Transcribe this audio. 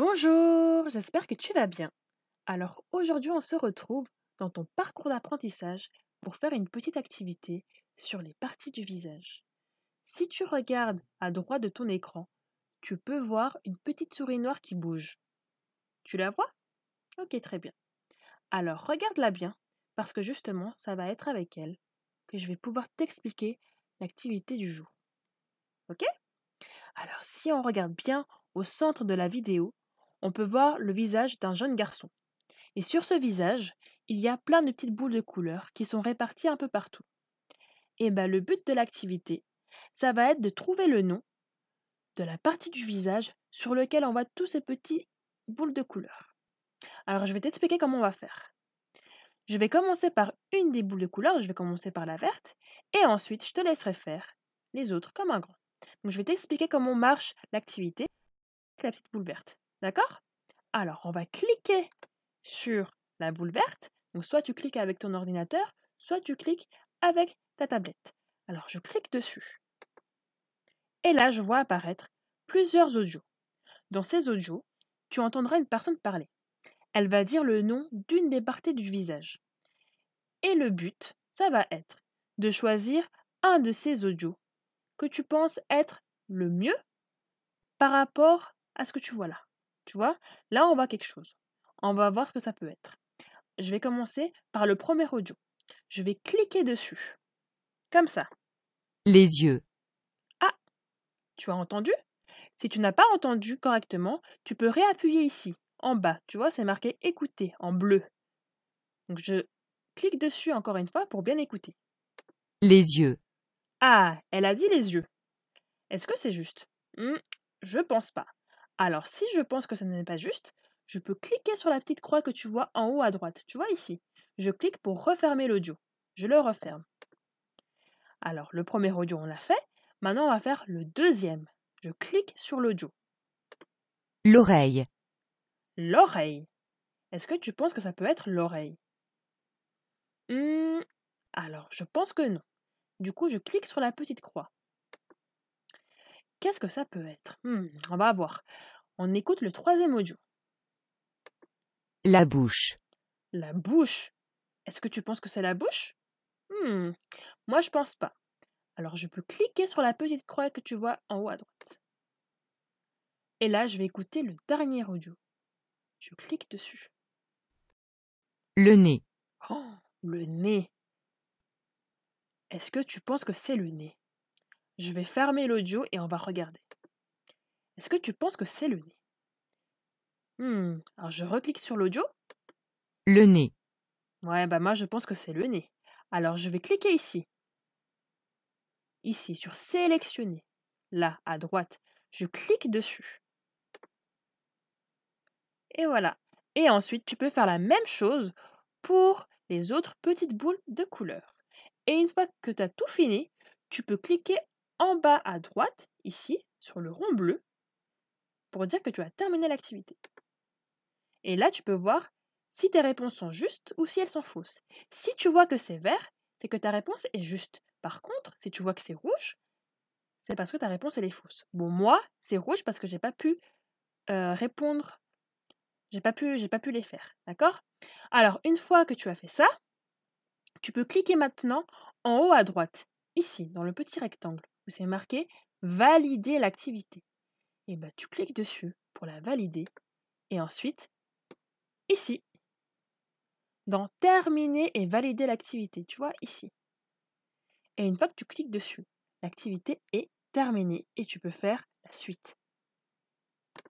Bonjour, j'espère que tu vas bien. Alors aujourd'hui on se retrouve dans ton parcours d'apprentissage pour faire une petite activité sur les parties du visage. Si tu regardes à droite de ton écran, tu peux voir une petite souris noire qui bouge. Tu la vois? Ok, très bien. Alors regarde-la bien, parce que justement ça va être avec elle que je vais pouvoir t'expliquer l'activité du jour. Ok? Alors si on regarde bien au centre de la vidéo, on peut voir le visage d'un jeune garçon. Et sur ce visage, il y a plein de petites boules de couleurs qui sont réparties un peu partout. Et bien le but de l'activité, ça va être de trouver le nom de la partie du visage sur lequel on voit tous ces petits boules de couleurs. Alors je vais t'expliquer comment on va faire. Je vais commencer par une des boules de couleurs, je vais commencer par la verte, et ensuite je te laisserai faire les autres comme un grand. Donc je vais t'expliquer comment marche l'activité avec la petite boule verte. D'accord? Alors, on va cliquer sur la boule verte. Donc, soit tu cliques avec ton ordinateur, soit tu cliques avec ta tablette. Alors, je clique dessus. Et là, je vois apparaître plusieurs audios. Dans ces audios, tu entendras une personne parler. Elle va dire le nom d'une des parties du visage. Et le but, ça va être de choisir un de ces audios que tu penses être le mieux par rapport à ce que tu vois là. Tu vois, là, on voit quelque chose. On va voir ce que ça peut être. Je vais commencer par le premier audio. Je vais cliquer dessus. Comme ça. Les yeux. Ah Tu as entendu? Si tu n'as pas entendu correctement, tu peux réappuyer ici, en bas. Tu vois, c'est marqué écouter en bleu. Donc je clique dessus encore une fois pour bien écouter. Les yeux. Ah, elle a dit les yeux. Est-ce que c'est juste? Hmm, Je pense pas. Alors, si je pense que ce n'est pas juste, je peux cliquer sur la petite croix que tu vois en haut à droite. Tu vois ici Je clique pour refermer l'audio. Je le referme. Alors, le premier audio, on l'a fait. Maintenant, on va faire le deuxième. Je clique sur l'audio. L'oreille. L'oreille. Est-ce que tu penses que ça peut être l'oreille? Hmm, Alors, je pense que non. Du coup, je clique sur la petite croix. Qu'est-ce que ça peut être? Hmm, On va voir. On écoute le troisième audio. La bouche. La bouche. Est-ce que tu penses que c'est la bouche? Hmm, Moi, je pense pas. Alors, je peux cliquer sur la petite croix que tu vois en haut à droite. Et là, je vais écouter le dernier audio. Je clique dessus. Le nez. Oh, le nez. Est-ce que tu penses que c'est le nez? Je vais fermer l'audio et on va regarder. Est-ce que tu penses que c'est le nez? Hmm, Alors je reclique sur l'audio. Le nez. Ouais, bah moi je pense que c'est le nez. Alors je vais cliquer ici. Ici, sur sélectionner. Là, à droite. Je clique dessus. Et voilà. Et ensuite, tu peux faire la même chose pour les autres petites boules de couleur. Et une fois que tu as tout fini, tu peux cliquer en bas à droite, ici, sur le rond bleu, pour dire que tu as terminé l'activité. Et là, tu peux voir si tes réponses sont justes ou si elles sont fausses. Si tu vois que c'est vert, c'est que ta réponse est juste. Par contre, si tu vois que c'est rouge, c'est parce que ta réponse est fausse. Bon, moi, c'est rouge parce que j'ai pas pu euh, répondre. J'ai pas pu, j'ai pas pu les faire, d'accord? Alors, une fois que tu as fait ça, tu peux cliquer maintenant en haut à droite, ici, dans le petit rectangle c'est marqué Valider l'activité. Et bah, tu cliques dessus pour la valider. Et ensuite, ici, dans Terminer et valider l'activité, tu vois, ici. Et une fois que tu cliques dessus, l'activité est terminée et tu peux faire la suite.